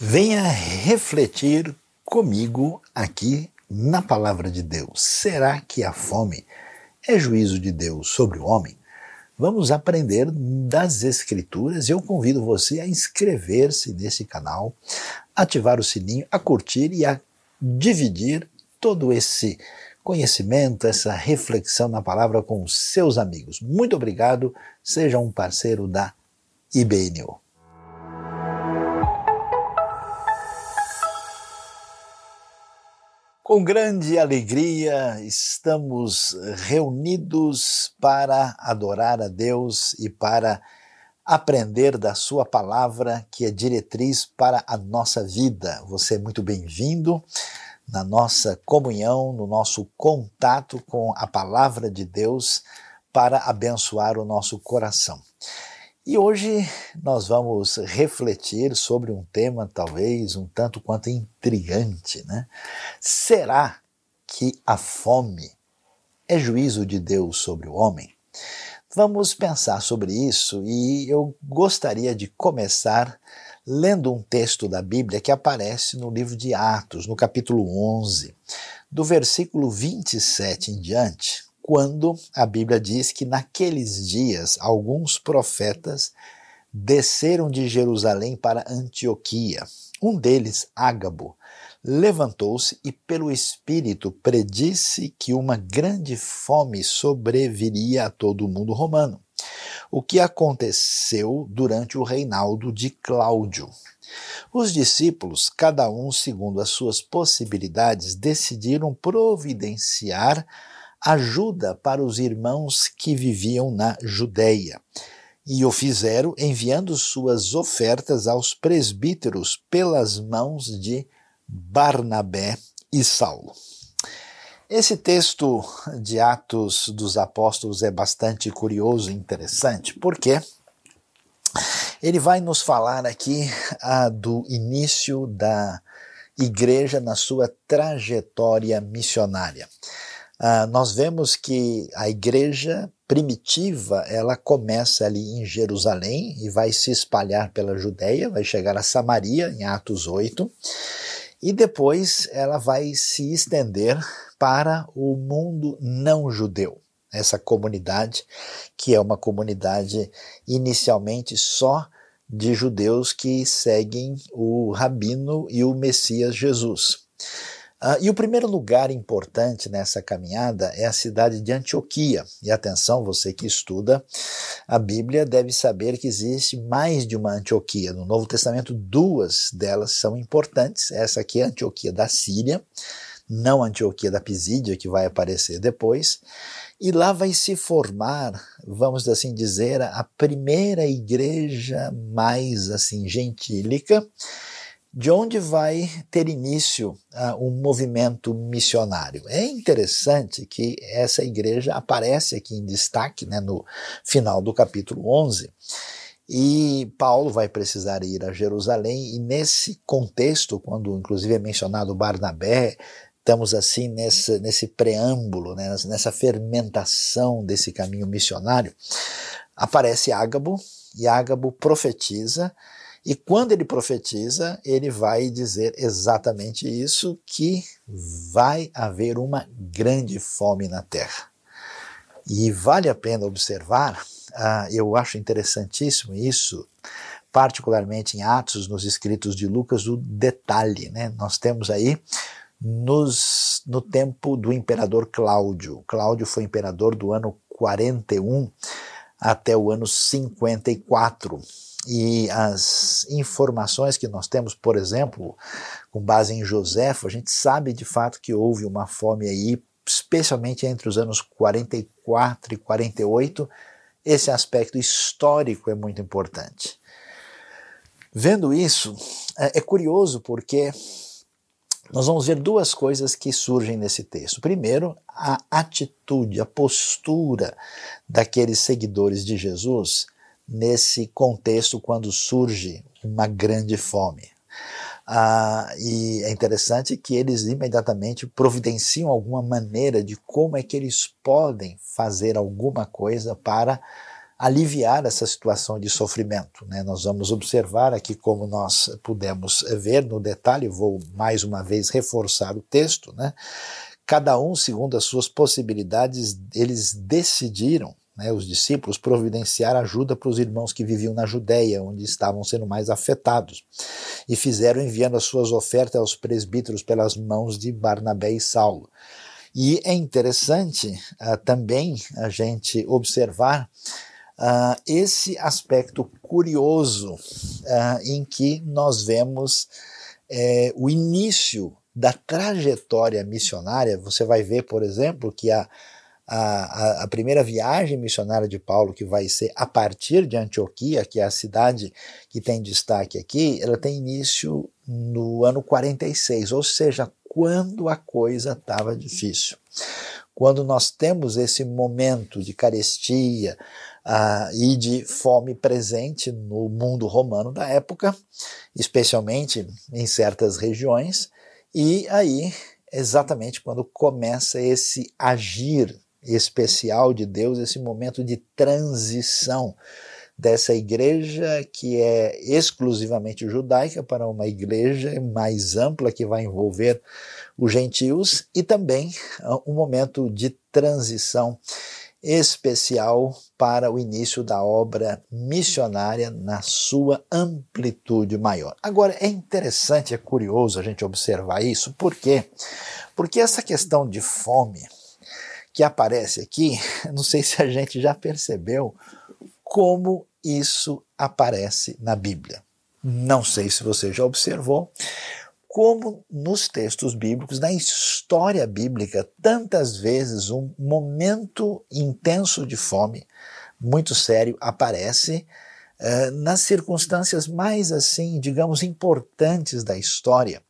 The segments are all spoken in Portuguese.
Venha refletir comigo aqui na palavra de Deus. Será que a fome é juízo de Deus sobre o homem? Vamos aprender das Escrituras. Eu convido você a inscrever-se nesse canal, ativar o sininho, a curtir e a dividir todo esse conhecimento, essa reflexão na palavra com seus amigos. Muito obrigado, seja um parceiro da IBNU. Com grande alegria estamos reunidos para adorar a Deus e para aprender da Sua palavra, que é diretriz para a nossa vida. Você é muito bem-vindo na nossa comunhão, no nosso contato com a palavra de Deus para abençoar o nosso coração. E hoje nós vamos refletir sobre um tema talvez um tanto quanto intrigante, né? Será que a fome é juízo de Deus sobre o homem? Vamos pensar sobre isso e eu gostaria de começar lendo um texto da Bíblia que aparece no livro de Atos, no capítulo 11, do versículo 27 em diante quando a Bíblia diz que naqueles dias alguns profetas desceram de Jerusalém para Antioquia. Um deles, Ágabo, levantou-se e, pelo Espírito, predisse que uma grande fome sobreviria a todo o mundo romano. O que aconteceu durante o reinado de Cláudio. Os discípulos, cada um segundo as suas possibilidades, decidiram providenciar ajuda para os irmãos que viviam na Judéia. E o fizeram enviando suas ofertas aos presbíteros pelas mãos de Barnabé e Saulo. Esse texto de Atos dos Apóstolos é bastante curioso e interessante, porque ele vai nos falar aqui ah, do início da igreja na sua trajetória missionária. Uh, nós vemos que a igreja primitiva ela começa ali em Jerusalém e vai se espalhar pela Judéia, vai chegar a Samaria em Atos 8 e depois ela vai se estender para o mundo não judeu. Essa comunidade, que é uma comunidade inicialmente só de judeus que seguem o rabino e o Messias Jesus. Uh, e o primeiro lugar importante nessa caminhada é a cidade de Antioquia. E atenção, você que estuda a Bíblia deve saber que existe mais de uma Antioquia. No Novo Testamento, duas delas são importantes. Essa aqui é a Antioquia da Síria, não a Antioquia da Pisídia, que vai aparecer depois. E lá vai se formar, vamos assim dizer, a primeira igreja mais assim gentílica de onde vai ter início uh, um movimento missionário. É interessante que essa igreja aparece aqui em destaque né, no final do capítulo 11. E Paulo vai precisar ir a Jerusalém, e nesse contexto, quando inclusive é mencionado Barnabé, estamos assim nesse, nesse preâmbulo, né, nessa fermentação desse caminho missionário, aparece Ágabo, e Ágabo profetiza e quando ele profetiza, ele vai dizer exatamente isso: que vai haver uma grande fome na terra. E vale a pena observar, uh, eu acho interessantíssimo isso, particularmente em Atos, nos escritos de Lucas, o detalhe. Né? Nós temos aí nos, no tempo do imperador Cláudio. Cláudio foi imperador do ano 41 até o ano 54 e as informações que nós temos, por exemplo, com base em Joséfo, a gente sabe de fato que houve uma fome aí, especialmente entre os anos 44 e 48. Esse aspecto histórico é muito importante. Vendo isso, é, é curioso porque nós vamos ver duas coisas que surgem nesse texto. Primeiro, a atitude, a postura daqueles seguidores de Jesus nesse contexto quando surge uma grande fome. Ah, e é interessante que eles imediatamente providenciam alguma maneira de como é que eles podem fazer alguma coisa para aliviar essa situação de sofrimento. Né? Nós vamos observar aqui como nós pudemos ver no detalhe, vou mais uma vez reforçar o texto, né? cada um segundo as suas possibilidades, eles decidiram né, os discípulos providenciar ajuda para os irmãos que viviam na Judéia, onde estavam sendo mais afetados, e fizeram enviando as suas ofertas aos presbíteros pelas mãos de Barnabé e Saulo. E é interessante uh, também a gente observar uh, esse aspecto curioso uh, em que nós vemos eh, o início da trajetória missionária. Você vai ver, por exemplo, que a, a, a, primeira viagem missionária de Paulo, que vai ser a partir de Antioquia, que é a cidade que tem destaque aqui, ela tem início no ano 46, ou seja, quando a coisa estava difícil. Quando nós temos esse momento de carestia uh, e de fome presente no mundo romano da época, especialmente em certas regiões, e aí exatamente quando começa esse agir especial de Deus, esse momento de transição dessa igreja que é exclusivamente judaica para uma igreja mais ampla que vai envolver os gentios e também ah, um momento de transição especial para o início da obra missionária na sua amplitude maior. Agora é interessante, é curioso a gente observar isso, por quê? Porque essa questão de fome que aparece aqui, não sei se a gente já percebeu como isso aparece na Bíblia. Não sei se você já observou como nos textos bíblicos, na história bíblica, tantas vezes um momento intenso de fome, muito sério, aparece uh, nas circunstâncias mais assim, digamos, importantes da história.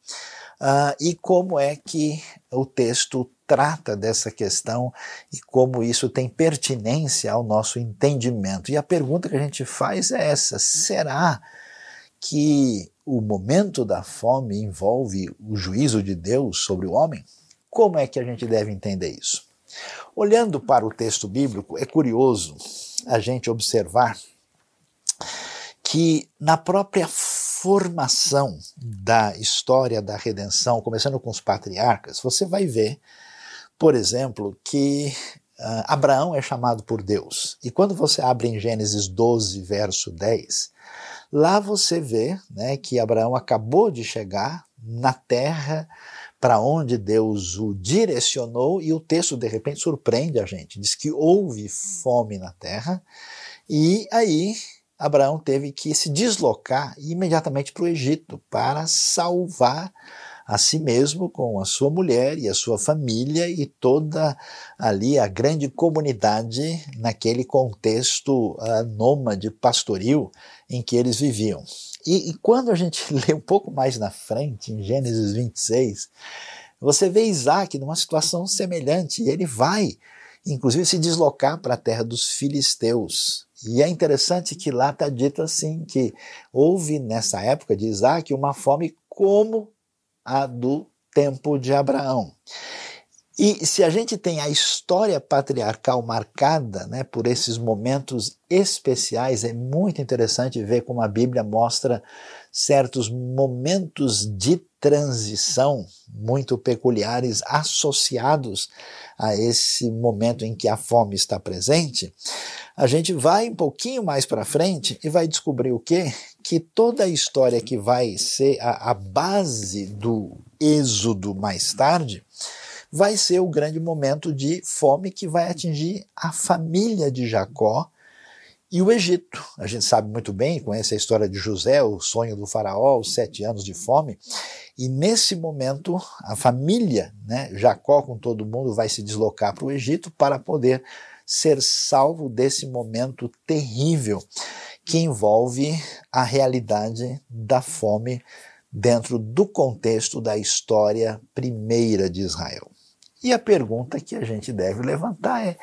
Uh, e como é que o texto trata dessa questão e como isso tem pertinência ao nosso entendimento. E a pergunta que a gente faz é essa: será que o momento da fome envolve o juízo de Deus sobre o homem? Como é que a gente deve entender isso? Olhando para o texto bíblico, é curioso a gente observar que na própria formação da história da redenção, começando com os patriarcas, você vai ver por exemplo, que uh, Abraão é chamado por Deus. E quando você abre em Gênesis 12, verso 10, lá você vê né, que Abraão acabou de chegar na terra para onde Deus o direcionou, e o texto de repente surpreende a gente. Diz que houve fome na terra, e aí Abraão teve que se deslocar imediatamente para o Egito para salvar a si mesmo com a sua mulher e a sua família e toda ali a grande comunidade naquele contexto uh, nômade pastoril em que eles viviam. E, e quando a gente lê um pouco mais na frente, em Gênesis 26, você vê Isaac numa situação semelhante, e ele vai, inclusive, se deslocar para a terra dos filisteus. E é interessante que lá está dito assim: que houve nessa época de Isaac uma fome como a do tempo de Abraão. E se a gente tem a história patriarcal marcada né, por esses momentos especiais, é muito interessante ver como a Bíblia mostra certos momentos de transição muito peculiares associados a esse momento em que a fome está presente. A gente vai um pouquinho mais para frente e vai descobrir o quê? Que toda a história que vai ser a, a base do êxodo mais tarde vai ser o grande momento de fome que vai atingir a família de Jacó e o Egito. A gente sabe muito bem, conhece a história de José, o sonho do faraó, os sete anos de fome. E nesse momento, a família, né, Jacó com todo mundo, vai se deslocar para o Egito para poder ser salvo desse momento terrível que envolve a realidade da fome dentro do contexto da história primeira de Israel. E a pergunta que a gente deve levantar é: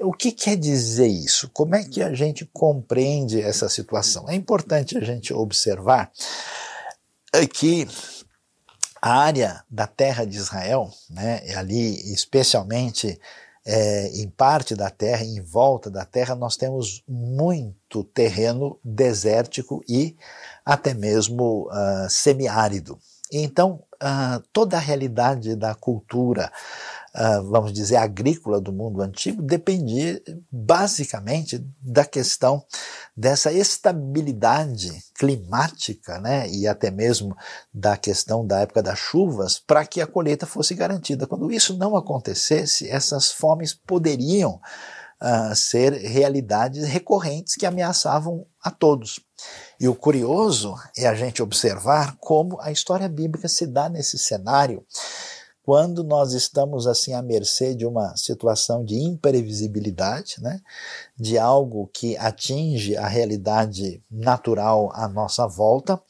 o que quer dizer isso? Como é que a gente compreende essa situação? É importante a gente observar que a área da terra de Israel, né, ali especialmente é, em parte da terra, em volta da terra, nós temos muito terreno desértico e até mesmo uh, semiárido. Então, uh, toda a realidade da cultura, uh, vamos dizer, agrícola do mundo antigo dependia basicamente da questão dessa estabilidade climática, né, e até mesmo da questão da época das chuvas, para que a colheita fosse garantida. Quando isso não acontecesse, essas fomes poderiam uh, ser realidades recorrentes que ameaçavam a todos. E o curioso é a gente observar como a história bíblica se dá nesse cenário quando nós estamos assim à mercê de uma situação de imprevisibilidade, né, de algo que atinge a realidade natural à nossa volta,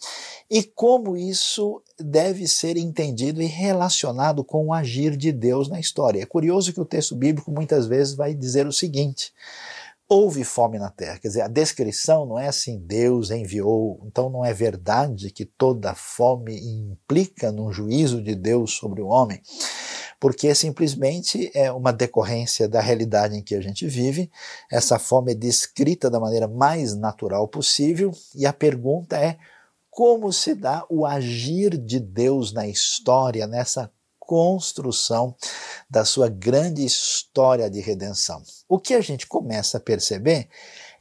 e como isso deve ser entendido e relacionado com o agir de Deus na história. É curioso que o texto bíblico muitas vezes vai dizer o seguinte: houve fome na terra. Quer dizer, a descrição não é assim, Deus enviou. Então não é verdade que toda fome implica num juízo de Deus sobre o homem, porque simplesmente é uma decorrência da realidade em que a gente vive. Essa fome é descrita da maneira mais natural possível e a pergunta é como se dá o agir de Deus na história, nessa construção da sua grande história de redenção. O que a gente começa a perceber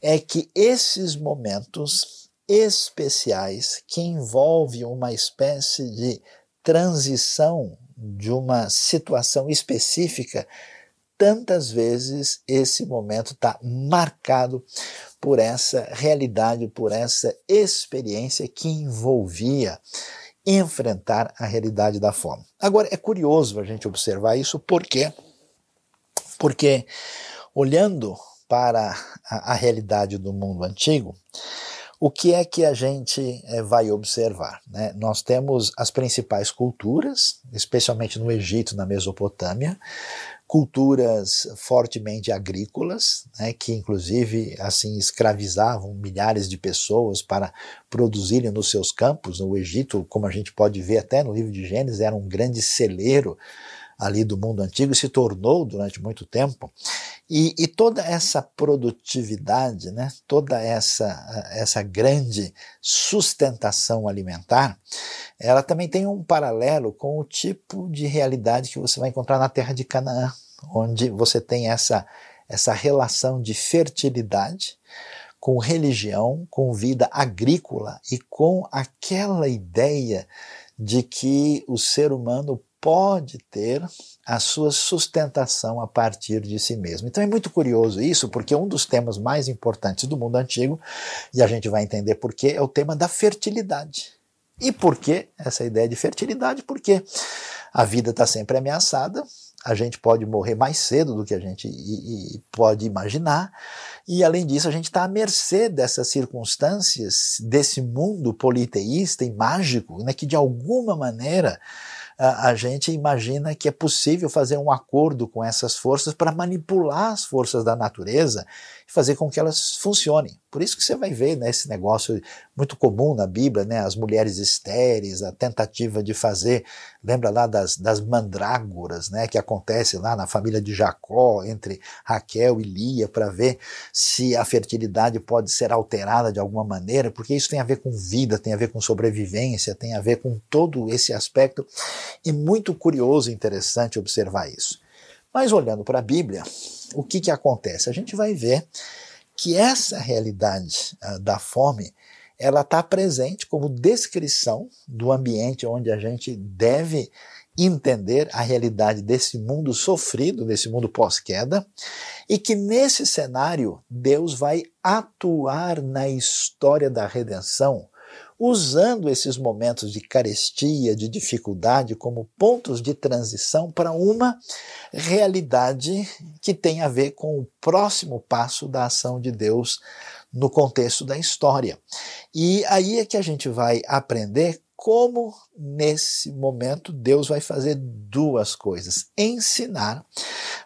é que esses momentos especiais que envolvem uma espécie de transição de uma situação específica, tantas vezes esse momento está marcado por essa realidade, por essa experiência que envolvia enfrentar a realidade da fome. Agora, é curioso a gente observar isso, por quê? Porque, olhando para a, a realidade do mundo antigo, o que é que a gente é, vai observar? Né? Nós temos as principais culturas, especialmente no Egito, na Mesopotâmia, culturas fortemente agrícolas, né, que inclusive assim escravizavam milhares de pessoas para produzirem nos seus campos. O Egito, como a gente pode ver até no livro de Gênesis, era um grande celeiro ali do mundo antigo e se tornou durante muito tempo. E, e, toda essa produtividade, né, toda essa, essa grande sustentação alimentar, ela também tem um paralelo com o tipo de realidade que você vai encontrar na terra de Canaã, onde você tem essa, essa relação de fertilidade com religião, com vida agrícola e com aquela ideia de que o ser humano pode ter a sua sustentação a partir de si mesmo. Então é muito curioso isso, porque um dos temas mais importantes do mundo antigo, e a gente vai entender por quê, é o tema da fertilidade. E por que essa ideia de fertilidade? Porque a vida está sempre ameaçada, a gente pode morrer mais cedo do que a gente pode imaginar, e além disso, a gente está à mercê dessas circunstâncias, desse mundo politeísta e mágico, né, que de alguma maneira a, gente imagina que é possível fazer um acordo com essas forças para manipular as forças da natureza e fazer com que elas funcionem. Por isso que você vai ver né, esse negócio muito comum na Bíblia, né, as mulheres estéreis, a tentativa de fazer, lembra lá das, das mandrágoras, né, que acontece lá na família de Jacó, entre Raquel e Lia, para ver se a fertilidade pode ser alterada de alguma maneira, porque isso tem a ver com vida, tem a ver com sobrevivência, tem a ver com todo esse aspecto, e muito curioso e interessante observar isso. Mas olhando para a Bíblia, o que, que acontece? A gente vai ver que essa realidade uh, da fome ela está presente como descrição do ambiente onde a gente deve entender a realidade desse mundo sofrido, desse mundo pós-queda, e que nesse cenário Deus vai atuar na história da redenção usando esses momentos de carestia, de dificuldade, como pontos de transição para uma realidade que tem a ver com o próximo passo da ação de Deus no contexto da história. E aí é que a gente vai aprender como nesse momento Deus vai fazer duas coisas: ensinar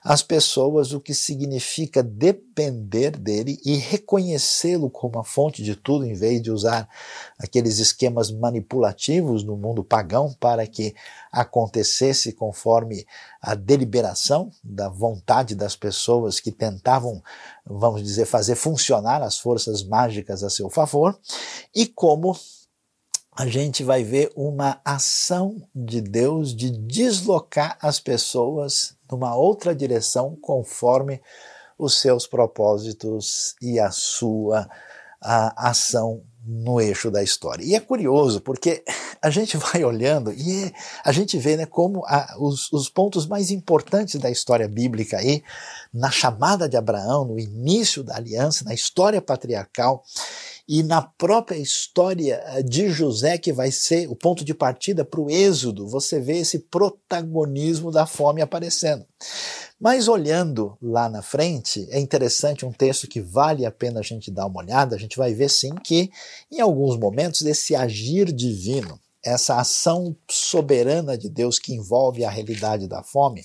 as pessoas o que significa depender dele e reconhecê-lo como a fonte de tudo, em vez de usar aqueles esquemas manipulativos no mundo pagão para que acontecesse conforme a deliberação da vontade das pessoas que tentavam, vamos dizer, fazer funcionar as forças mágicas a seu favor, e como a gente vai ver uma ação de Deus de deslocar as pessoas numa outra direção conforme os seus propósitos e a sua a ação no eixo da história. E é curioso, porque a gente vai olhando e a gente vê né, como a, os, os pontos mais importantes da história bíblica aí, na chamada de Abraão, no início da aliança, na história patriarcal, e na própria história eh, de José, que vai ser o ponto de partida para o Êxodo, você vê esse protagonismo da fome aparecendo. Mas olhando lá na frente, é interessante um texto que vale a pena a gente dar uma olhada. A gente vai ver sim que, em alguns momentos, esse agir divino, essa ação soberana de Deus que envolve a realidade da fome,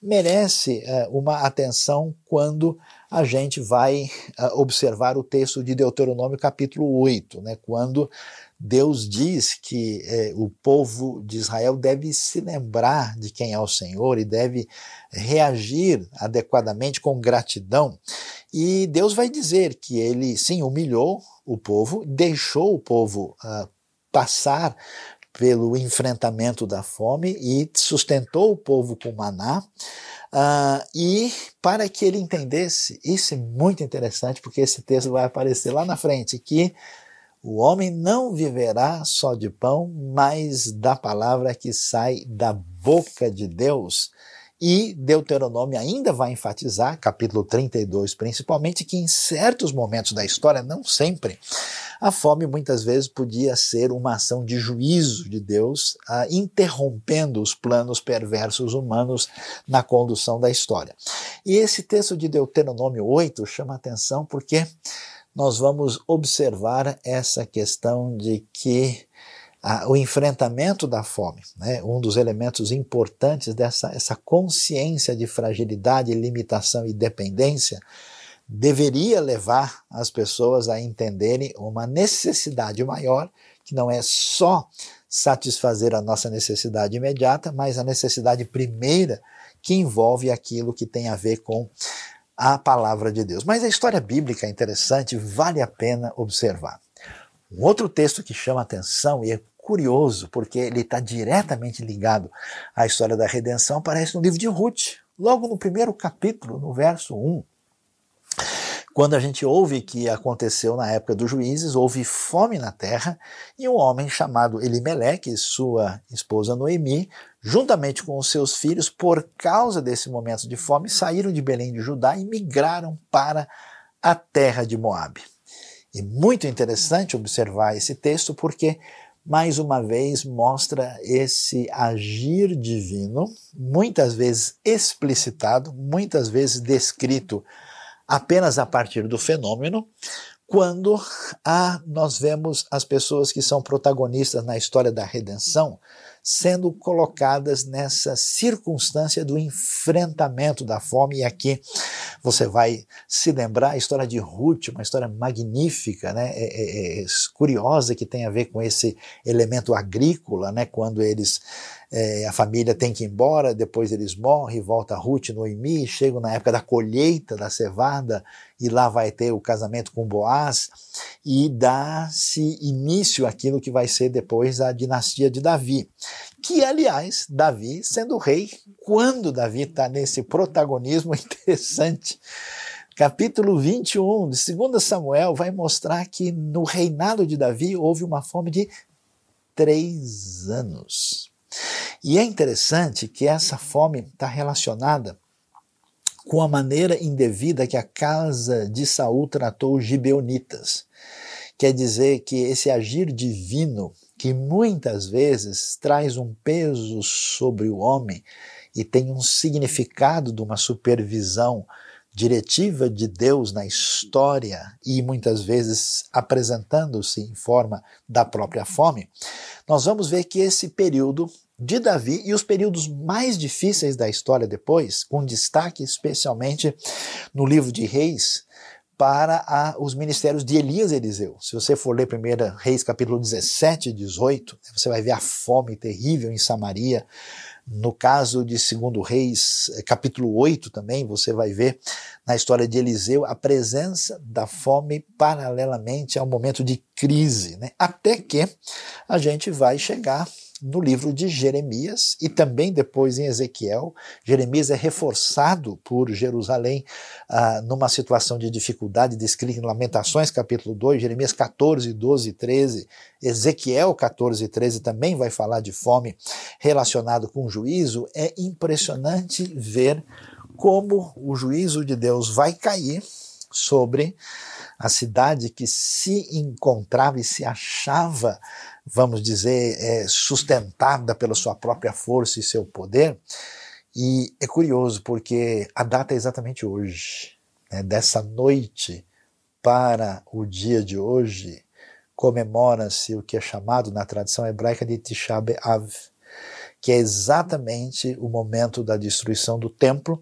merece é, uma atenção quando a gente vai uh, observar o texto de Deuteronômio capítulo 8, né, quando Deus diz que eh, o povo de Israel deve se lembrar de quem é o Senhor e deve reagir adequadamente com gratidão. E Deus vai dizer que ele, sim, humilhou o povo, deixou o povo uh, passar pelo enfrentamento da fome e sustentou o povo com maná. Uh, e para que ele entendesse, isso é muito interessante, porque esse texto vai aparecer lá na frente, que o homem não viverá só de pão, mas da palavra que sai da boca de Deus. E Deuteronômio ainda vai enfatizar, capítulo 32 principalmente, que em certos momentos da história, não sempre, a fome muitas vezes podia ser uma ação de juízo de Deus, ah, interrompendo os planos perversos humanos na condução da história. E esse texto de Deuteronômio 8 chama atenção porque nós vamos observar essa questão de que a, o enfrentamento da fome, né, um dos elementos importantes dessa essa consciência de fragilidade, limitação e dependência, deveria levar as pessoas a entenderem uma necessidade maior, que não é só satisfazer a nossa necessidade imediata, mas a necessidade primeira que envolve aquilo que tem a ver com a palavra de Deus. Mas a história bíblica é interessante, vale a pena observar. Um outro texto que chama atenção e é curioso, porque ele está diretamente ligado à história da redenção, aparece no livro de Ruth, logo no primeiro capítulo, no verso 1. Quando a gente ouve que aconteceu na época dos juízes, houve fome na terra, e um homem chamado Elimeleque e sua esposa Noemi, juntamente com os seus filhos, por causa desse momento de fome, saíram de Belém de Judá e migraram para a terra de Moabe. E muito interessante observar esse texto porque mais uma vez mostra esse agir divino, muitas vezes explicitado, muitas vezes descrito apenas a partir do fenômeno, quando ah, nós vemos as pessoas que são protagonistas na história da redenção sendo colocadas nessa circunstância do enfrentamento da fome. E aqui você vai se lembrar a história de Ruth, uma história magnífica, né? É, é, é curiosa que tem a ver com esse elemento agrícola, né? Quando eles é, a família tem que ir embora, depois eles morrem, volta Ruth, Noemi, chegam na época da colheita da cevada e lá vai ter o casamento com Boaz e dá-se início àquilo que vai ser depois a dinastia de Davi. Que, aliás, Davi sendo rei, quando Davi está nesse protagonismo interessante, capítulo 21 de 2 Samuel vai mostrar que no reinado de Davi houve uma fome de três anos. E é interessante que essa fome está relacionada com a maneira indevida que a casa de Saul tratou os gibeonitas. Quer dizer que esse agir divino, que muitas vezes traz um peso sobre o homem e tem um significado de uma supervisão diretiva de Deus na história e muitas vezes apresentando-se em forma da própria fome, nós vamos ver que esse período de Davi e os períodos mais difíceis da história depois, com destaque especialmente no livro de Reis, para a, os ministérios de Elias e Eliseu. Se você for ler 1 Reis capítulo 17 e 18, você vai ver a fome terrível em Samaria. No caso de 2 Reis, eh, capítulo 8 também, você vai ver na história de Eliseu a presença da fome paralelamente ao momento de crise, né? até que a gente vai chegar no livro de Jeremias e também depois em Ezequiel. Jeremias é reforçado por Jerusalém ah, numa situação de dificuldade descrita em Lamentações, capítulo 2, Jeremias 14, 12 e 13. Ezequiel 14 e 13 também vai falar de fome relacionado com juízo. É impressionante ver como o juízo de Deus vai cair sobre a cidade que se encontrava e se achava, vamos dizer, é, sustentada pela sua própria força e seu poder. E é curioso porque a data é exatamente hoje, né, dessa noite para o dia de hoje, comemora-se o que é chamado na tradição hebraica de Tisha B'Av, que é exatamente o momento da destruição do templo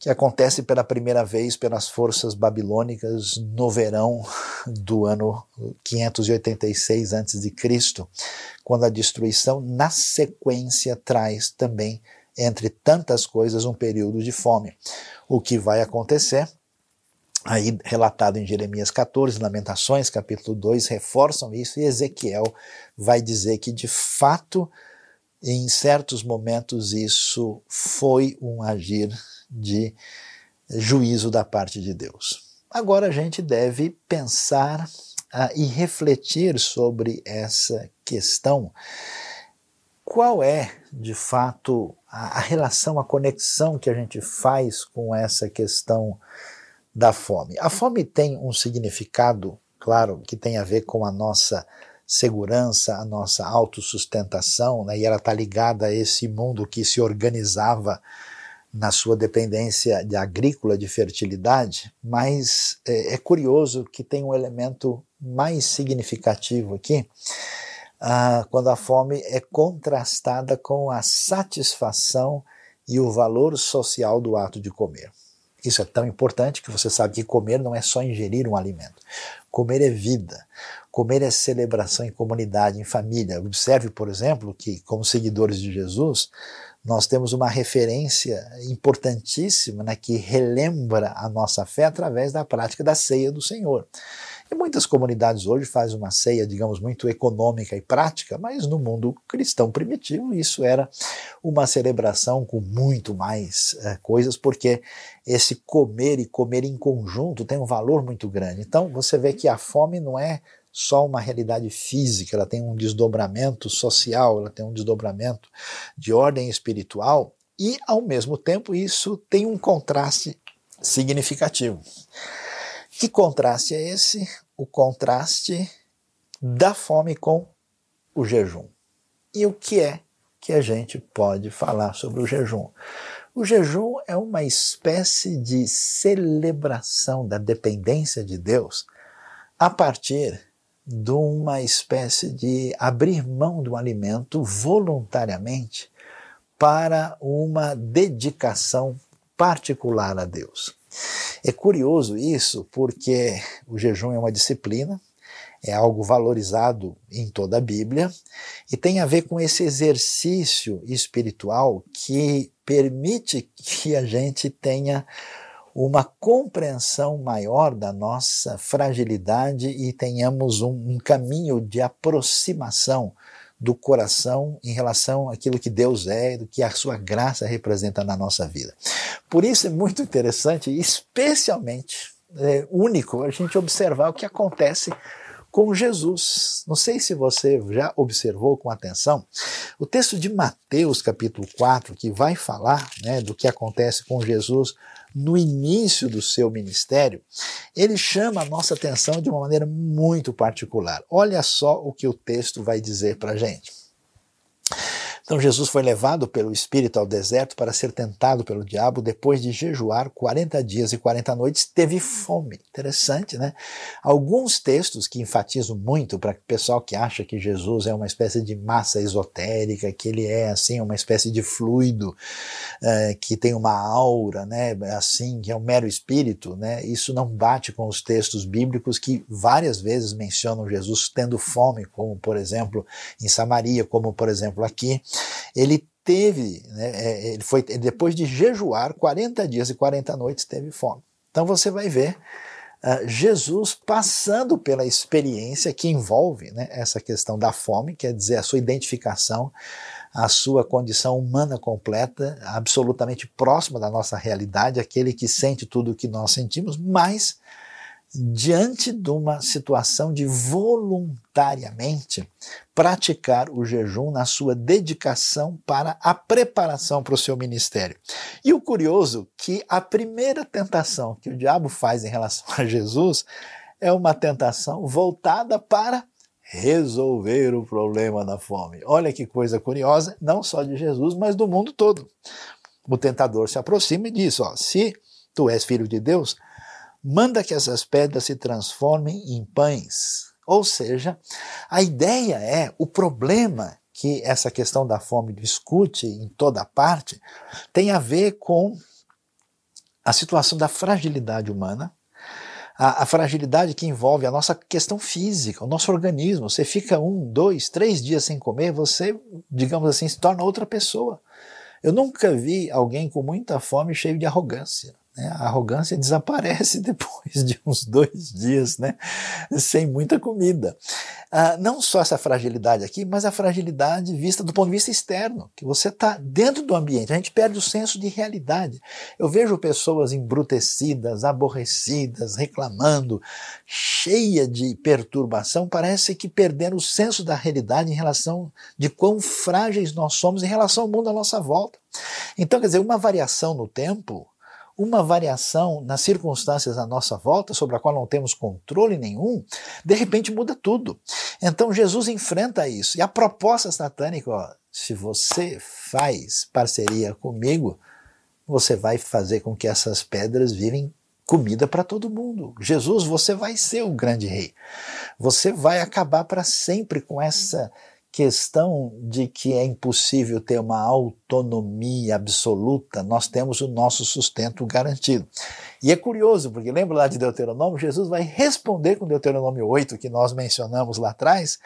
que acontece pela primeira vez pelas forças babilônicas no verão do ano 586 a.C., quando a destruição, na sequência, traz também, entre tantas coisas, um período de fome. O que vai acontecer aí relatado em Jeremias 14, Lamentações, capítulo 2, reforçam isso, e Ezequiel vai dizer que de fato, em certos momentos, isso foi um agir de juízo da parte de Deus. Agora a gente deve pensar uh, e refletir sobre essa questão. Qual é, de fato, a, a relação, a conexão que a gente faz com essa questão da fome? A fome tem um significado, claro, que tem a ver com a nossa segurança, a nossa autossustentação, né? e ela está ligada a esse mundo que se organizava na sua dependência de agrícola de fertilidade, mas é, é curioso que tem um elemento mais significativo aqui, ah, quando a fome é contrastada com a satisfação e o valor social do ato de comer. Isso é tão importante que você sabe que comer não é só ingerir um alimento. Comer é vida. Comer é celebração em comunidade, em família. Observe, por exemplo, que, como seguidores de Jesus, nós temos uma referência importantíssima né, que relembra a nossa fé através da prática da ceia do Senhor. E muitas comunidades hoje fazem uma ceia, digamos, muito econômica e prática, mas no mundo cristão primitivo isso era uma celebração com muito mais é, coisas, porque esse comer e comer em conjunto tem um valor muito grande. Então você vê que a fome não é só uma realidade física, ela tem um desdobramento social, ela tem um desdobramento de ordem espiritual e, ao mesmo tempo, isso tem um contraste significativo. Que contraste é esse? O contraste da fome com o jejum. E o que é que a gente pode falar sobre o jejum? O jejum é uma espécie de celebração da dependência de Deus a partir de uma espécie de abrir mão do alimento voluntariamente para uma dedicação particular a Deus. É curioso isso porque o jejum é uma disciplina, é algo valorizado em toda a Bíblia e tem a ver com esse exercício espiritual que permite que a gente tenha uma compreensão maior da nossa fragilidade e tenhamos um, um, caminho de aproximação do coração em relação àquilo que Deus é, do que a sua graça representa na nossa vida. Por isso é muito interessante, especialmente é, único, a gente observar o que acontece com Jesus. Não sei se você já observou com atenção o texto de Mateus, capítulo 4, que vai falar né, do que acontece com Jesus no início do seu ministério, ele chama a nossa atenção de uma maneira muito particular. Olha só o que o texto vai dizer para a gente. Então Jesus foi levado pelo Espírito ao deserto para ser tentado pelo diabo. Depois de jejuar 40 dias e 40 noites, teve fome. Interessante, né? Alguns textos que enfatizam muito para o pessoal que acha que Jesus é uma espécie de massa esotérica, que ele é assim uma espécie de fluido é, que tem uma aura, né? Assim que é um mero espírito, né? Isso não bate com os textos bíblicos que várias vezes mencionam Jesus tendo fome, como por exemplo em Samaria, como por exemplo aqui ele teve, né, é, ele foi depois de jejuar 40 dias e 40 noites teve fome. Então você vai ver uh, Jesus passando pela experiência que envolve né, essa questão da fome, quer dizer, a sua identificação, a sua condição humana completa, absolutamente próxima da nossa realidade, aquele que sente tudo o que nós sentimos, mas diante de uma situação de voluntariamente praticar o jejum na sua dedicação para a preparação para o seu ministério. E o curioso que a primeira tentação que o diabo faz em relação a Jesus é uma tentação voltada para resolver o problema da fome. Olha que coisa curiosa, não só de Jesus, mas do mundo todo. O tentador se aproxima e diz: ó, se tu és filho de Deus, manda que essas pedras se transformem em pães. Ou seja, a ideia é o problema que essa questão da fome discute em toda parte tem a ver com a situação da fragilidade humana, a, a, fragilidade que envolve a nossa questão física, o nosso organismo. Você fica um, dois, três dias sem comer, você, digamos assim, se torna outra pessoa. Eu nunca vi alguém com muita fome cheio de arrogância. Né? A arrogância desaparece depois de uns dois dias, né? sem muita comida. Ah, não só essa fragilidade aqui, mas a fragilidade vista do ponto de vista externo, que você está dentro do ambiente, a gente perde o senso de realidade. Eu vejo pessoas embrutecidas, aborrecidas, reclamando, cheia de perturbação, parece que perderam o senso da realidade em relação de quão frágeis nós somos em relação ao mundo à nossa volta. Então, quer dizer, uma variação no tempo uma variação nas circunstâncias à nossa volta, sobre a qual não temos controle nenhum, de repente muda tudo. Então Jesus enfrenta isso. E a proposta satânica, ó, se você faz parceria comigo, você vai fazer com que essas pedras virem comida para todo mundo. Jesus, você vai ser o grande rei. Você vai acabar para sempre com essa questão de que é impossível ter uma autonomia absoluta, nós temos o nosso sustento garantido. E é curioso, porque lembra lá de Deuteronômio, Jesus vai responder com Deuteronômio 8, que nós mencionamos lá atrás,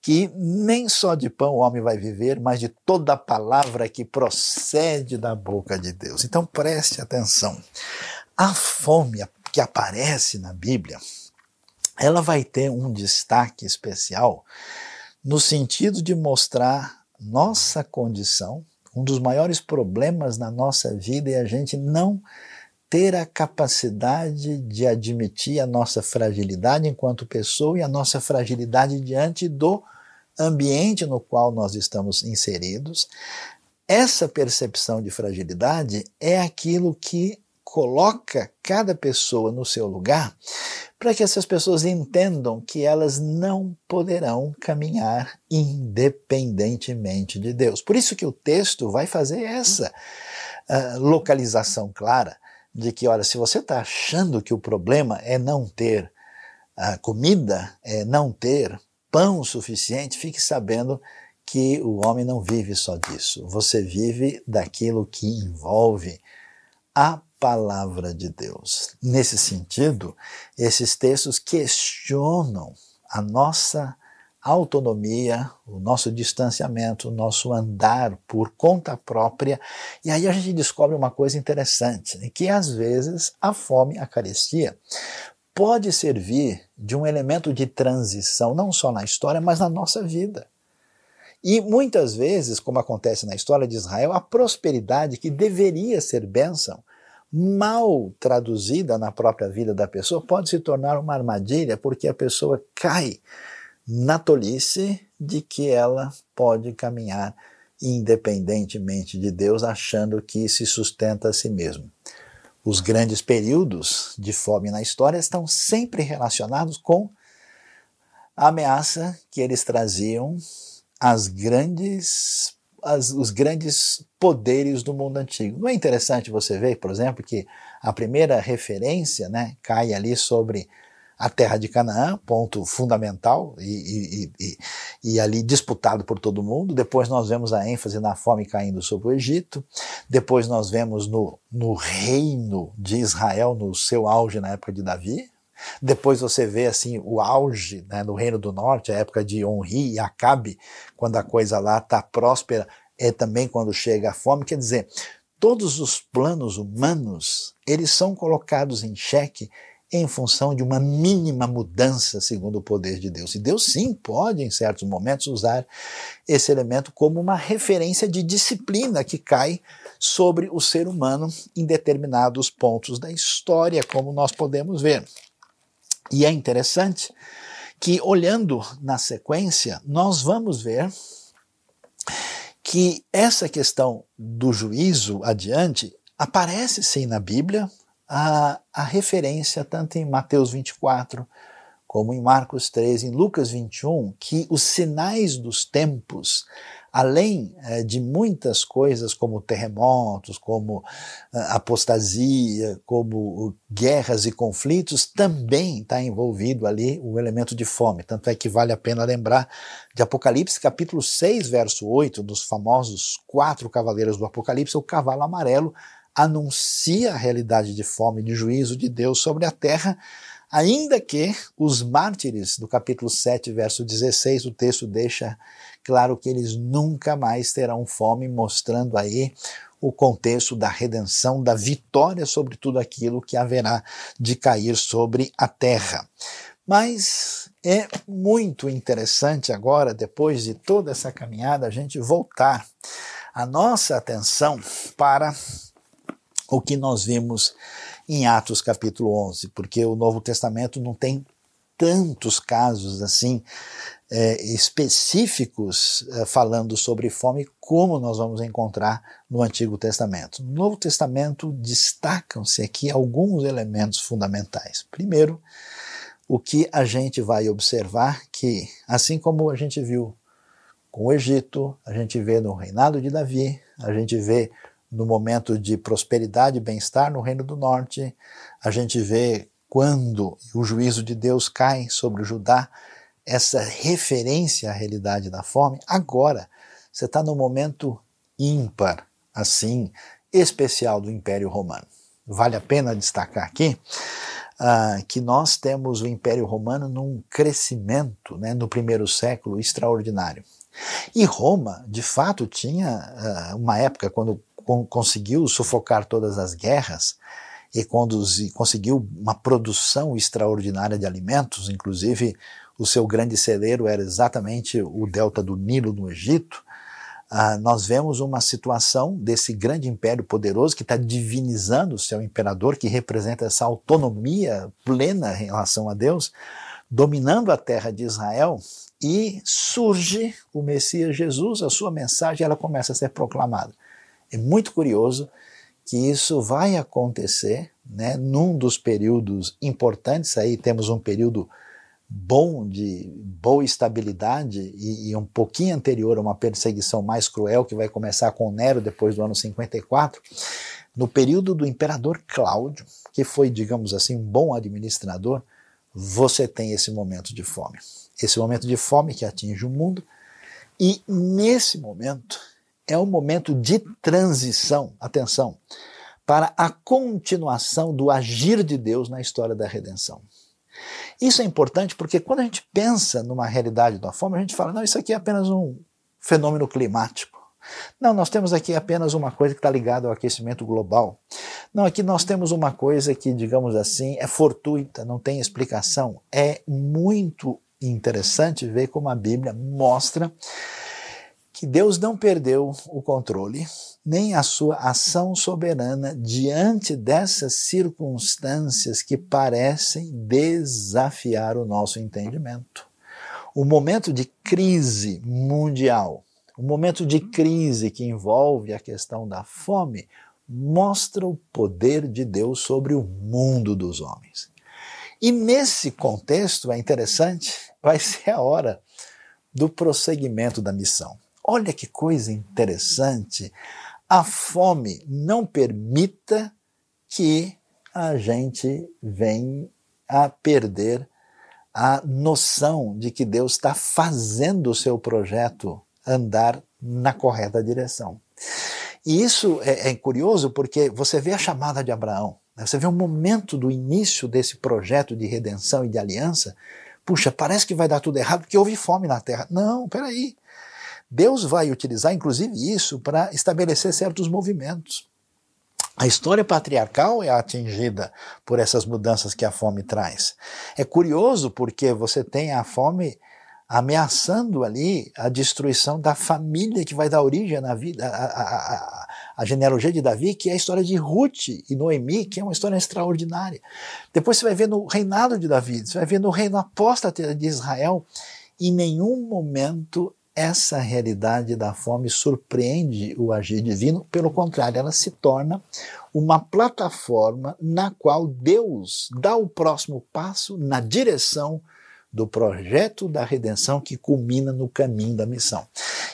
que nem só de pão o homem vai viver, mas de toda palavra que procede da boca de Deus. Então preste atenção. A fome que aparece na Bíblia, ela vai ter um destaque especial no sentido de mostrar nossa condição. Um dos maiores problemas na nossa vida é a gente não ter a capacidade de admitir a nossa fragilidade enquanto pessoa e a nossa fragilidade diante do ambiente no qual nós estamos inseridos. Essa percepção de fragilidade é aquilo que coloca cada pessoa no seu lugar para que essas pessoas entendam que elas não poderão caminhar independentemente de Deus. Por isso que o texto vai fazer essa uh, localização clara de que, olha, se você está achando que o problema é não ter uh, comida, é não ter pão suficiente, fique sabendo que o homem não vive só disso. Você vive daquilo que envolve a palavra de Deus. Nesse sentido, esses textos questionam a nossa autonomia, o nosso distanciamento, o nosso andar por conta própria. E aí a gente descobre uma coisa interessante, né? que às vezes a fome, a carestia, pode servir de um elemento de transição, não só na história, mas na nossa vida. E muitas vezes, como acontece na história de Israel, a prosperidade que deveria ser bênção mal traduzida na própria vida da pessoa, pode se tornar uma armadilha, porque a pessoa cai na tolice de que ela pode caminhar independentemente de Deus, achando que se sustenta a si mesmo. Os grandes períodos de fome na história estão sempre relacionados com a ameaça que eles traziam às grandes as, os grandes poderes do mundo antigo. Não é interessante você ver, por exemplo, que a primeira referência né, cai ali sobre a terra de Canaã, ponto fundamental e, e, e, e, ali disputado por todo mundo. Depois nós vemos a ênfase na fome caindo sobre o Egito. Depois nós vemos no, no reino de Israel, no seu auge na época de Davi. Depois você vê assim o auge né, no reino do norte, a época de Onri e Acabe, quando a coisa lá está próspera, é também quando chega a fome. Quer dizer, todos os planos humanos eles são colocados em xeque em função de uma mínima mudança segundo o poder de Deus. E Deus sim pode, em certos momentos, usar esse elemento como uma referência de disciplina que cai sobre o ser humano em determinados pontos da história, como nós podemos ver. E é interessante que, olhando na sequência, nós vamos ver que essa questão do juízo adiante aparece sim na Bíblia, a, a referência, tanto em Mateus 24, como em Marcos 13, em Lucas 21, que os sinais dos tempos, além eh, de muitas coisas como terremotos, como eh, apostasia, como guerras e conflitos, também está envolvido ali o elemento de fome. Tanto é que vale a pena lembrar de Apocalipse, capítulo 6, verso 8, dos famosos quatro cavaleiros do Apocalipse, o cavalo amarelo anuncia a realidade de fome e de juízo de Deus sobre a terra, ainda que os mártires, do capítulo 7, verso 16, o texto deixa claro que eles nunca mais terão fome, mostrando aí o contexto da redenção, da vitória sobre tudo aquilo que haverá de cair sobre a terra. Mas é muito interessante agora, depois de toda essa caminhada, a gente voltar a nossa atenção para o que nós vimos em Atos capítulo 11, porque o Novo Testamento não tem tantos casos assim é, específicos é, falando sobre fome como nós vamos encontrar no Antigo Testamento. No Novo Testamento destacam-se aqui alguns elementos fundamentais. Primeiro, o que a gente vai observar que, assim como a gente viu com o Egito, a gente vê no reinado de Davi, a gente vê no momento de prosperidade e bem-estar no Reino do Norte. A gente vê quando o juízo de Deus cai sobre Judá, essa referência à realidade da fome. Agora, você está no momento ímpar, assim, especial do Império Romano. Vale a pena destacar aqui uh, que nós temos o Império Romano num crescimento né, no primeiro século extraordinário. E Roma, de fato, tinha uh, uma época, quando conseguiu sufocar todas as guerras e conduzir, conseguiu uma produção extraordinária de alimentos, inclusive o seu grande celeiro era exatamente o delta do Nilo no Egito. Ah, nós vemos uma situação desse grande império poderoso que está divinizando o seu imperador, que representa essa autonomia plena em relação a Deus, dominando a terra de Israel, e surge o Messias Jesus, a sua mensagem ela começa a ser proclamada. É muito curioso que isso vai acontecer né, num dos períodos importantes. Aí temos um período bom de boa estabilidade e, e, um pouquinho anterior a uma perseguição mais cruel que vai começar com Nero depois do ano 54, no período do imperador Cláudio, que foi, digamos assim, um bom administrador, você tem esse momento de fome. Esse momento de fome que atinge o mundo e nesse momento é um momento de transição, atenção, para a continuação do agir de Deus na história da redenção. Isso é importante porque quando a gente pensa numa realidade da fome, a gente fala, não, isso aqui é apenas um fenômeno climático. Não, nós temos aqui apenas uma coisa que está ligada ao aquecimento global. Não, aqui nós temos uma coisa que, digamos assim, é fortuita, não tem explicação. É muito interessante ver como a Bíblia mostra que Deus não perdeu o controle, nem a sua ação soberana diante dessas circunstâncias que parecem desafiar o nosso entendimento. O momento de crise mundial, o momento de crise que envolve a questão da fome, mostra o poder de Deus sobre o mundo dos homens. E nesse contexto, é interessante, vai ser a hora do prosseguimento da missão. Olha que coisa interessante. A fome não permita que a gente venha a perder a noção de que Deus está fazendo o seu projeto andar na correta direção. E isso é, é curioso porque você vê a chamada de Abraão, né? você vê o momento do início desse projeto de redenção e de aliança. Puxa, parece que vai dar tudo errado porque houve fome na terra. Não, peraí. Deus vai utilizar, inclusive, isso para estabelecer certos movimentos. A história patriarcal é atingida por essas mudanças que a fome traz. É curioso porque você tem a fome ameaçando ali a destruição da família que vai dar origem na vida, a, genealogia de Davi, que é a história de Ruth e Noemi, que é uma história extraordinária. Depois você vai ver no reinado de Davi, você vai ver no reino apóstata de Israel, em nenhum momento essa realidade da fome surpreende o agir divino, pelo contrário, ela se torna uma plataforma na qual Deus dá o próximo passo na direção do projeto da redenção que culmina no caminho da missão.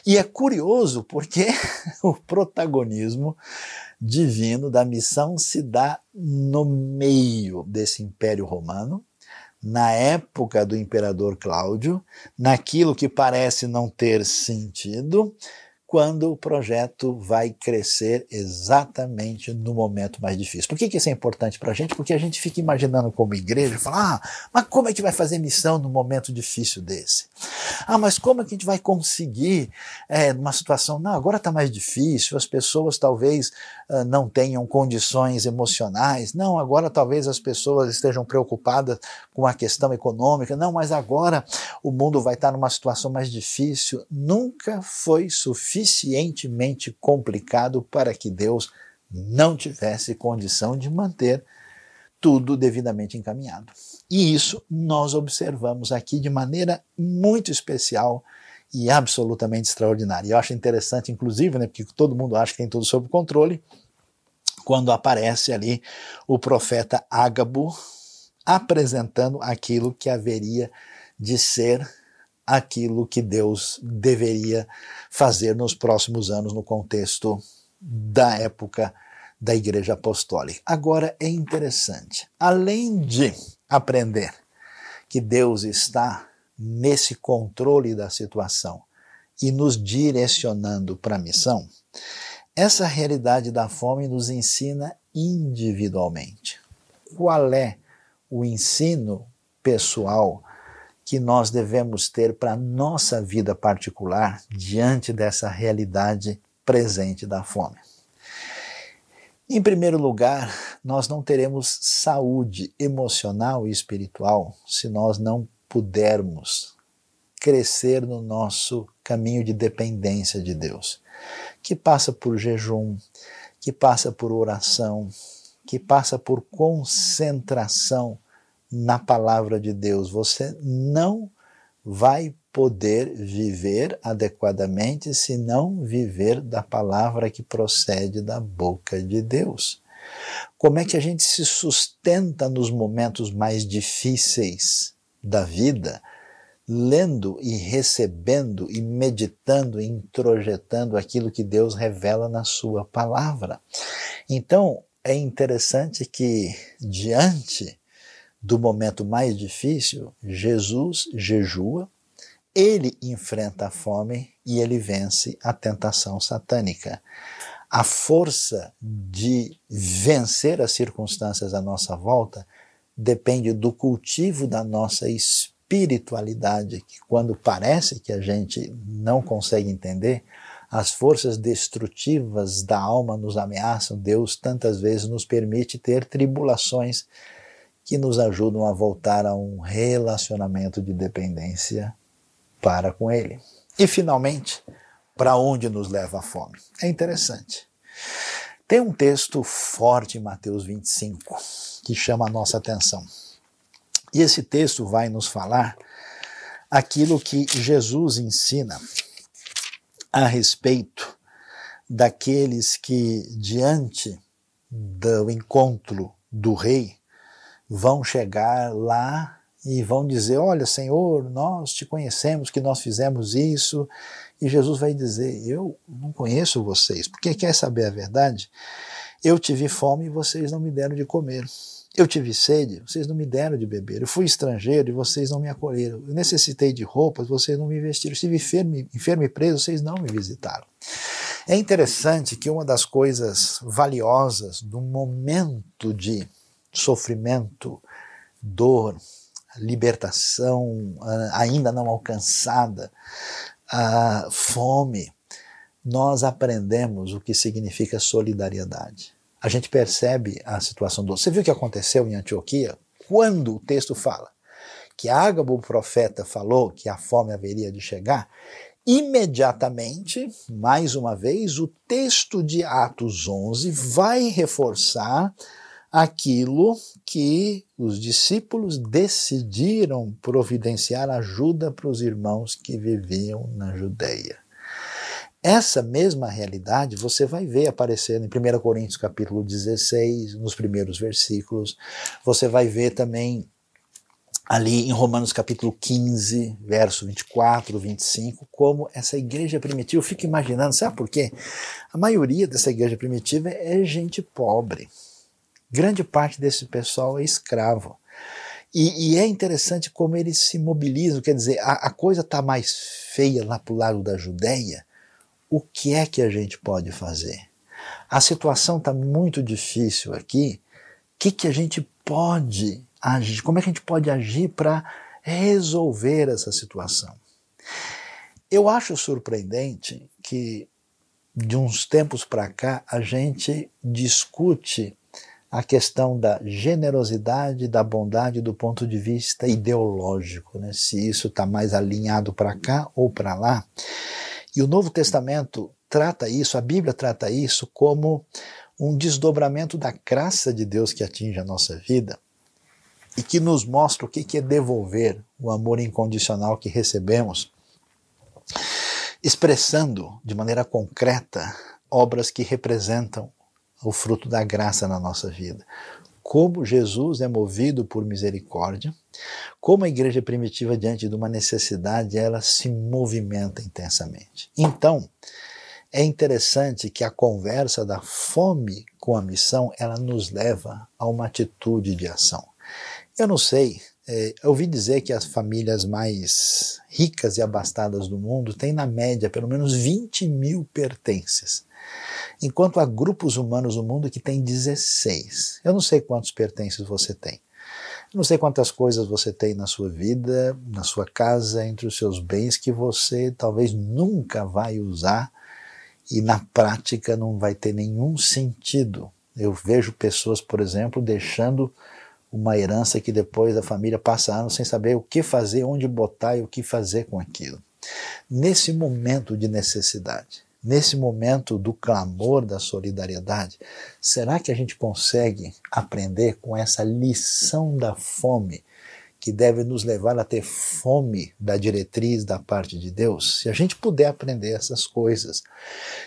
E é curioso porque o protagonismo divino da missão se dá no meio desse império romano, na época do imperador Cláudio, naquilo que parece não ter sentido, quando o projeto vai crescer exatamente no momento mais difícil. Por que, que isso é importante para a gente? Porque a gente fica imaginando como igreja, fala, ah, mas como é que vai fazer missão num momento difícil desse? Ah, mas como é que a gente vai conseguir é, numa situação, não, agora está mais difícil, as pessoas talvez uh, não tenham condições emocionais, não, agora talvez as pessoas estejam preocupadas com a questão econômica, não, mas agora o mundo vai estar numa situação mais difícil. Nunca foi suficiente suficientemente complicado para que Deus não tivesse condição de manter tudo devidamente encaminhado. E isso nós observamos aqui de maneira muito especial e absolutamente extraordinária. Eu acho interessante, inclusive, né, porque todo mundo acha que tem tudo sob controle, quando aparece ali o profeta Ágabo apresentando aquilo que haveria de ser aquilo que Deus deveria fazer nos próximos anos no contexto da época da Igreja Apostólica. Agora é interessante, além de aprender que Deus está nesse controle da situação e nos direcionando para a missão, essa realidade da fome nos ensina individualmente. Qual é o ensino pessoal que nós devemos ter para nossa vida particular diante dessa realidade presente da fome. Em primeiro lugar, nós não teremos saúde emocional e espiritual se nós não pudermos crescer no nosso caminho de dependência de Deus, que passa por jejum, que passa por oração, que passa por concentração na palavra de Deus. Você não vai poder viver adequadamente se não viver da palavra que procede da boca de Deus. Como é que a gente se sustenta nos momentos mais difíceis da vida? Lendo e recebendo e meditando e introjetando aquilo que Deus revela na Sua palavra. Então, é interessante que, diante do momento mais difícil, Jesus jejua, ele enfrenta a fome e ele vence a tentação satânica. A força de vencer as circunstâncias à nossa volta depende do cultivo da nossa espiritualidade, que quando parece que a gente não consegue entender, as forças destrutivas da alma nos ameaçam, Deus tantas vezes nos permite ter tribulações que nos ajudam a voltar a um relacionamento de dependência para com Ele. E, finalmente, para onde nos leva a fome? É interessante. Tem um texto forte em Mateus 25 que chama a nossa atenção. E esse texto vai nos falar aquilo que Jesus ensina a respeito daqueles que, diante do encontro do rei, vão chegar lá e vão dizer: Olha, Senhor, nós te conhecemos, que nós fizemos isso. E Jesus vai dizer: Eu não conheço vocês, porque quer saber a verdade? Eu tive fome e vocês não me deram de comer. Eu tive sede, vocês não me deram de beber. Eu fui estrangeiro e vocês não me acolheram. Eu necessitei de roupas, vocês não me vestiram. Estive enfermo, enfermo e preso, vocês não me visitaram. É interessante que uma das coisas valiosas do momento de sofrimento, dor, libertação ainda não alcançada, fome, nós aprendemos o que significa solidariedade. A gente percebe a situação do. Você viu o que aconteceu em Antioquia? Quando o texto fala que Ágabo, o profeta, falou que a fome haveria de chegar, imediatamente, mais uma vez, o texto de Atos 11 vai reforçar aquilo que os discípulos decidiram providenciar ajuda para os irmãos que viviam na Judéia. Essa mesma realidade você vai ver aparecendo em 1 Coríntios capítulo 16, nos primeiros versículos. Você vai ver também ali em Romanos capítulo 15, verso 24, 25, como essa igreja primitiva, eu fico imaginando, sabe por quê? A maioria dessa igreja primitiva é gente pobre. Grande parte desse pessoal é escravo. E, e é interessante como eles se mobilizam, quer dizer, a, a coisa está mais feia lá para o lado da Judéia, o que é que a gente pode fazer? A situação está muito difícil aqui, o que, que a gente pode agir? Como é que a gente pode agir para resolver essa situação? Eu acho surpreendente que de uns tempos para cá a gente discute a questão da generosidade, da bondade do ponto de vista ideológico, né? se isso está mais alinhado para cá ou para lá. E o Novo Testamento trata isso, a Bíblia trata isso como um desdobramento da graça de Deus que atinge a nossa vida e que nos mostra o que é devolver o amor incondicional que recebemos, expressando de maneira concreta obras que representam o fruto da graça na nossa vida. Como Jesus é movido por misericórdia, como a igreja primitiva, diante de uma necessidade, ela se movimenta intensamente. Então, é interessante que a conversa da fome com a missão, ela nos leva a uma atitude de ação. Eu não sei, é, eu ouvi dizer que as famílias mais ricas e abastadas do mundo têm, na média, pelo menos 20 mil pertences enquanto há grupos humanos no mundo que têm 16. Eu não sei quantos pertences você tem. Eu não sei quantas coisas você tem na sua vida, na sua casa, entre os seus bens que você talvez nunca vai usar e na prática não vai ter nenhum sentido. Eu vejo pessoas, por exemplo, deixando uma herança que depois a família passa anos sem saber o que fazer, onde botar e o que fazer com aquilo. Nesse momento de necessidade, nesse momento do clamor da solidariedade, será que a gente consegue aprender com essa lição da fome que deve nos levar a ter fome da diretriz da parte de Deus? Se a gente puder aprender essas coisas,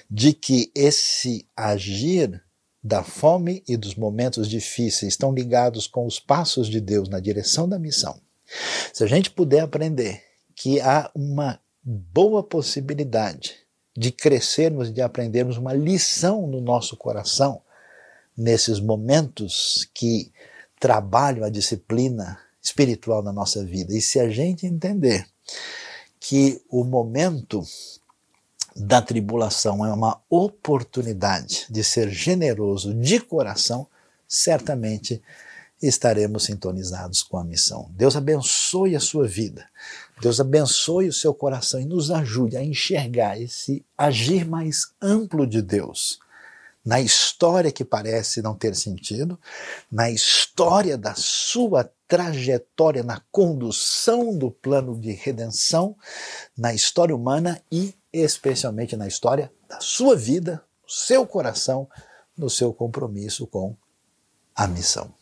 de que esse agir da fome e dos momentos difíceis estão ligados com os passos de Deus na direção da missão. Se a gente puder aprender que há uma boa possibilidade de crescermos, de aprendermos uma lição no nosso coração nesses momentos que trabalham a disciplina espiritual na nossa vida. E se a gente entender que o momento da tribulação é uma oportunidade de ser generoso de coração, certamente estaremos sintonizados com a missão. Deus abençoe a sua vida. Deus abençoe o seu coração e nos ajude a enxergar esse agir mais amplo de Deus na história que parece não ter sentido, na história da sua trajetória, na condução do plano de redenção, na história humana e especialmente na história da sua vida, no seu coração, no seu compromisso com a missão.